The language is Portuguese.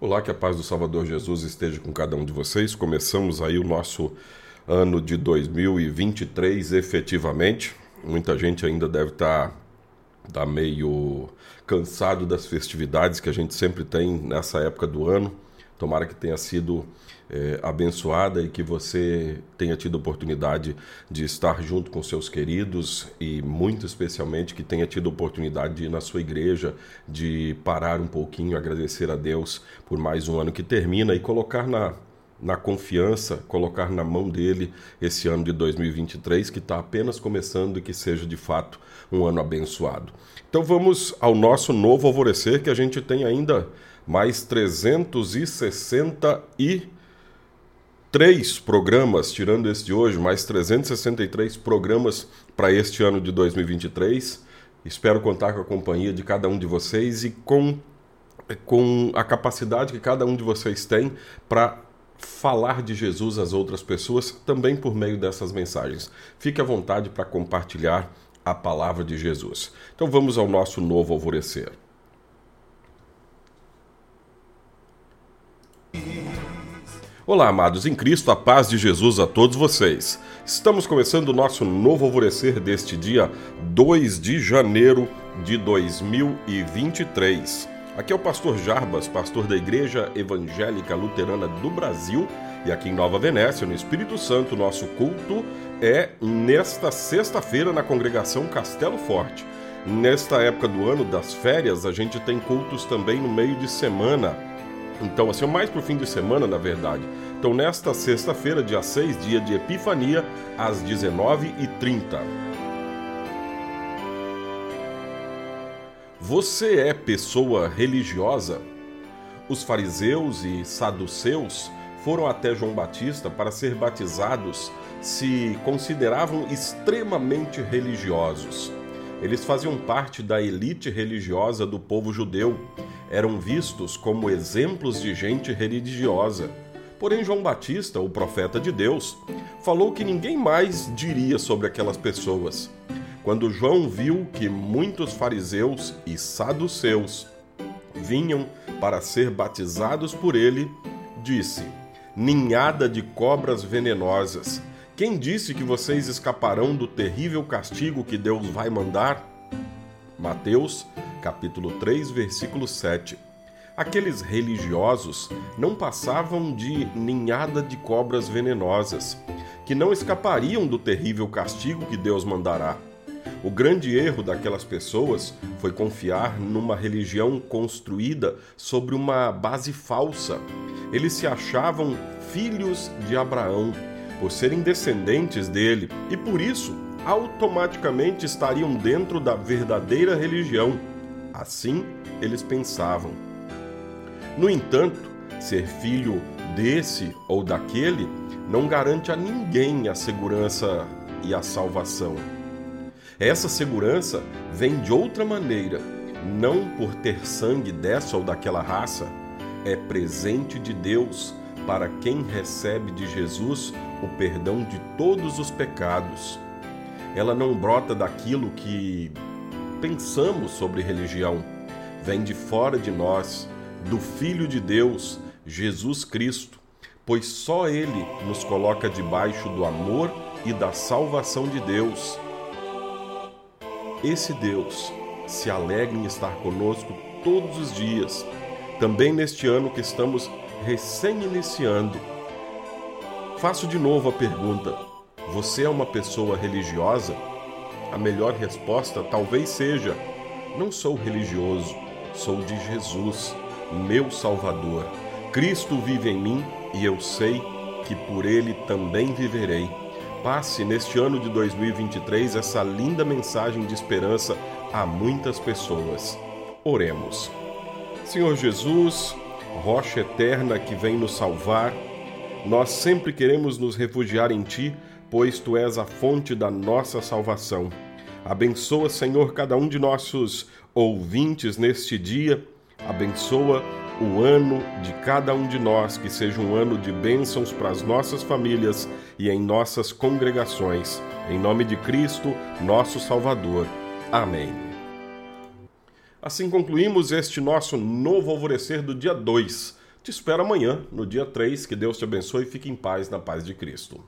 Olá, que a paz do Salvador Jesus esteja com cada um de vocês. Começamos aí o nosso ano de 2023 efetivamente. Muita gente ainda deve estar tá, tá meio cansado das festividades que a gente sempre tem nessa época do ano. Tomara que tenha sido é, abençoada e que você tenha tido oportunidade de estar junto com seus queridos e, muito especialmente, que tenha tido oportunidade de ir na sua igreja, de parar um pouquinho, agradecer a Deus por mais um ano que termina e colocar na, na confiança, colocar na mão dele esse ano de 2023 que está apenas começando e que seja de fato um ano abençoado. Então vamos ao nosso novo alvorecer que a gente tem ainda mais 360 e três programas, tirando este de hoje, mais 363 programas para este ano de 2023. Espero contar com a companhia de cada um de vocês e com, com a capacidade que cada um de vocês tem para falar de Jesus às outras pessoas também por meio dessas mensagens. Fique à vontade para compartilhar a palavra de Jesus. Então vamos ao nosso novo alvorecer. Olá, amados em Cristo, a paz de Jesus a todos vocês. Estamos começando o nosso novo alvorecer deste dia 2 de janeiro de 2023. Aqui é o pastor Jarbas, pastor da Igreja Evangélica Luterana do Brasil, e aqui em Nova Venécia, no Espírito Santo, nosso culto é nesta sexta-feira na congregação Castelo Forte. Nesta época do ano das férias, a gente tem cultos também no meio de semana então, assim, mais para o fim de semana, na verdade. Então, nesta sexta-feira, dia 6, dia de Epifania, às 19h30. Você é pessoa religiosa? Os fariseus e saduceus foram até João Batista para ser batizados, se consideravam extremamente religiosos. Eles faziam parte da elite religiosa do povo judeu eram vistos como exemplos de gente religiosa. Porém, João Batista, o profeta de Deus, falou que ninguém mais diria sobre aquelas pessoas. Quando João viu que muitos fariseus e saduceus vinham para ser batizados por ele, disse: Ninhada de cobras venenosas. Quem disse que vocês escaparão do terrível castigo que Deus vai mandar? Mateus capítulo 3, versículo 7. Aqueles religiosos não passavam de ninhada de cobras venenosas, que não escapariam do terrível castigo que Deus mandará. O grande erro daquelas pessoas foi confiar numa religião construída sobre uma base falsa. Eles se achavam filhos de Abraão, por serem descendentes dele, e por isso automaticamente estariam dentro da verdadeira religião Assim eles pensavam. No entanto, ser filho desse ou daquele não garante a ninguém a segurança e a salvação. Essa segurança vem de outra maneira, não por ter sangue dessa ou daquela raça, é presente de Deus para quem recebe de Jesus o perdão de todos os pecados. Ela não brota daquilo que pensamos sobre religião. Vem de fora de nós, do Filho de Deus, Jesus Cristo, pois só Ele nos coloca debaixo do amor e da salvação de Deus. Esse Deus se alegra em estar conosco todos os dias, também neste ano que estamos recém-iniciando. Faço de novo a pergunta: você é uma pessoa religiosa? a melhor resposta talvez seja: Não sou religioso, sou de Jesus, meu Salvador. Cristo vive em mim e eu sei que por ele também viverei. Passe neste ano de 2023 essa linda mensagem de esperança a muitas pessoas. Oremos. Senhor Jesus, rocha eterna que vem nos salvar, nós sempre queremos nos refugiar em Ti, pois Tu és a fonte da nossa salvação. Abençoa, Senhor, cada um de nossos ouvintes neste dia. Abençoa o ano de cada um de nós, que seja um ano de bênçãos para as nossas famílias e em nossas congregações. Em nome de Cristo, nosso Salvador. Amém. Assim concluímos este nosso novo alvorecer do dia 2 Te espero amanhã, no dia 3. Que Deus te abençoe e fique em paz na paz de Cristo.